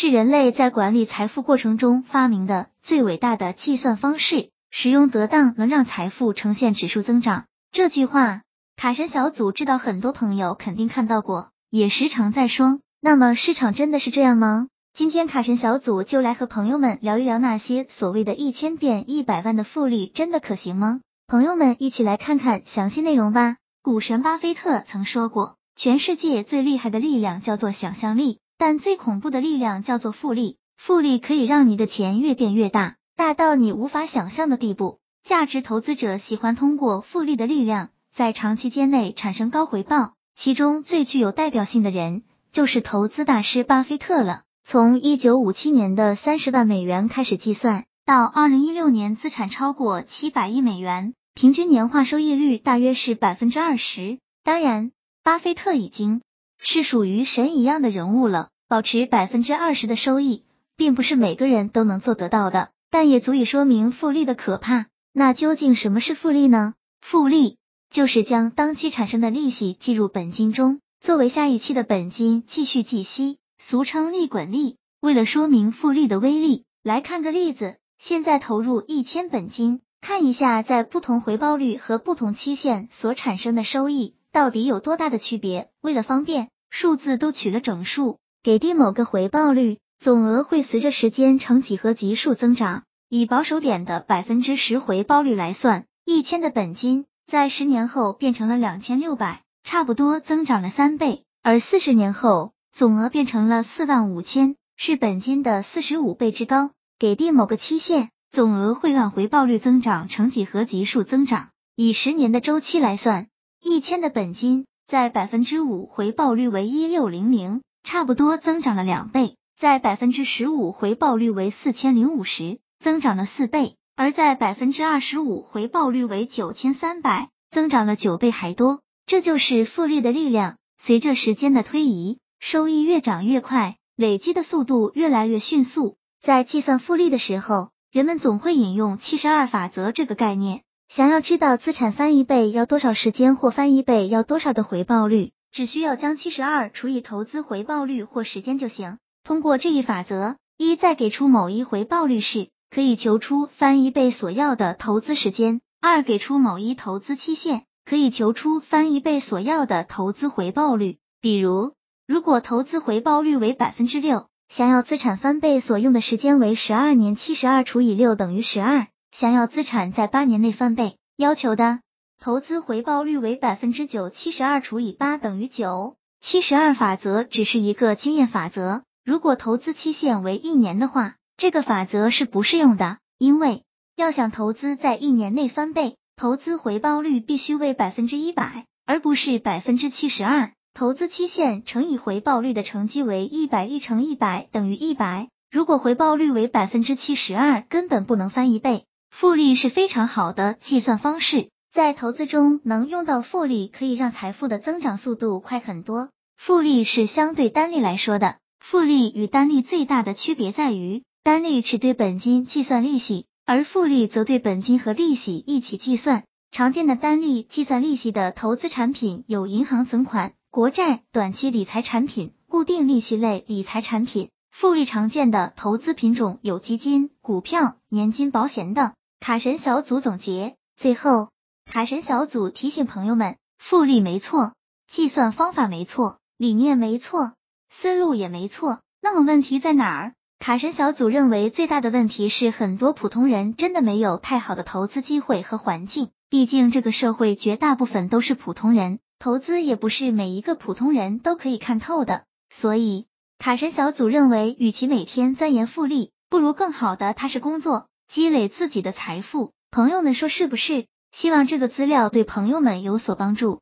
是人类在管理财富过程中发明的最伟大的计算方式，使用得当能让财富呈现指数增长。这句话，卡神小组知道很多朋友肯定看到过，也时常在说。那么市场真的是这样吗？今天卡神小组就来和朋友们聊一聊那些所谓的一千变一百万的复利真的可行吗？朋友们一起来看看详细内容吧。股神巴菲特曾说过，全世界最厉害的力量叫做想象力。但最恐怖的力量叫做复利，复利可以让你的钱越变越大，大到你无法想象的地步。价值投资者喜欢通过复利的力量，在长期间内产生高回报。其中最具有代表性的人就是投资大师巴菲特了。从一九五七年的三十万美元开始计算，到二零一六年资产超过七百亿美元，平均年化收益率大约是百分之二十。当然，巴菲特已经。是属于神一样的人物了，保持百分之二十的收益，并不是每个人都能做得到的，但也足以说明复利的可怕。那究竟什么是复利呢？复利就是将当期产生的利息计入本金中，作为下一期的本金继续计息，俗称利滚利。为了说明复利的威力，来看个例子：现在投入一千本金，看一下在不同回报率和不同期限所产生的收益。到底有多大的区别？为了方便，数字都取了整数，给定某个回报率，总额会随着时间呈几何级数增长。以保守点的百分之十回报率来算，一千的本金在十年后变成了两千六百，差不多增长了三倍。而四十年后，总额变成了四万五千，是本金的四十五倍之高。给定某个期限，总额会按回报率增长呈几何级数增长。以十年的周期来算。一千的本金在百分之五回报率为一六零零，差不多增长了两倍；在百分之十五回报率为四千零五十，增长了四倍；而在百分之二十五回报率为九千三百，增长了九倍还多。这就是复利的力量。随着时间的推移，收益越涨越快，累积的速度越来越迅速。在计算复利的时候，人们总会引用七十二法则这个概念。想要知道资产翻一倍要多少时间或翻一倍要多少的回报率，只需要将七十二除以投资回报率或时间就行。通过这一法则，一再给出某一回报率时，可以求出翻一倍所要的投资时间；二给出某一投资期限，可以求出翻一倍所要的投资回报率。比如，如果投资回报率为百分之六，想要资产翻倍所用的时间为十二年，七十二除以六等于十二。想要资产在八年内翻倍，要求的投资回报率为百分之九，七十二除以八等于九。七十二法则只是一个经验法则，如果投资期限为一年的话，这个法则是不适用的，因为要想投资在一年内翻倍，投资回报率必须为百分之一百，而不是百分之七十二。投资期限乘以回报率的乘积为一百一乘一百等于一百，如果回报率为百分之七十二，根本不能翻一倍。复利是非常好的计算方式，在投资中能用到复利，可以让财富的增长速度快很多。复利是相对单利来说的，复利与单利最大的区别在于，单利只对本金计算利息，而复利则对本金和利息一起计算。常见的单利计算利息的投资产品有银行存款、国债、短期理财产品、固定利息类理财产品。复利常见的投资品种有基金、股票、年金、保险等。卡神小组总结，最后，卡神小组提醒朋友们：复利没错，计算方法没错，理念没错，思路也没错。那么问题在哪儿？卡神小组认为最大的问题是，很多普通人真的没有太好的投资机会和环境。毕竟这个社会绝大部分都是普通人，投资也不是每一个普通人都可以看透的。所以，卡神小组认为，与其每天钻研复利，不如更好的踏实工作。积累自己的财富，朋友们说是不是？希望这个资料对朋友们有所帮助。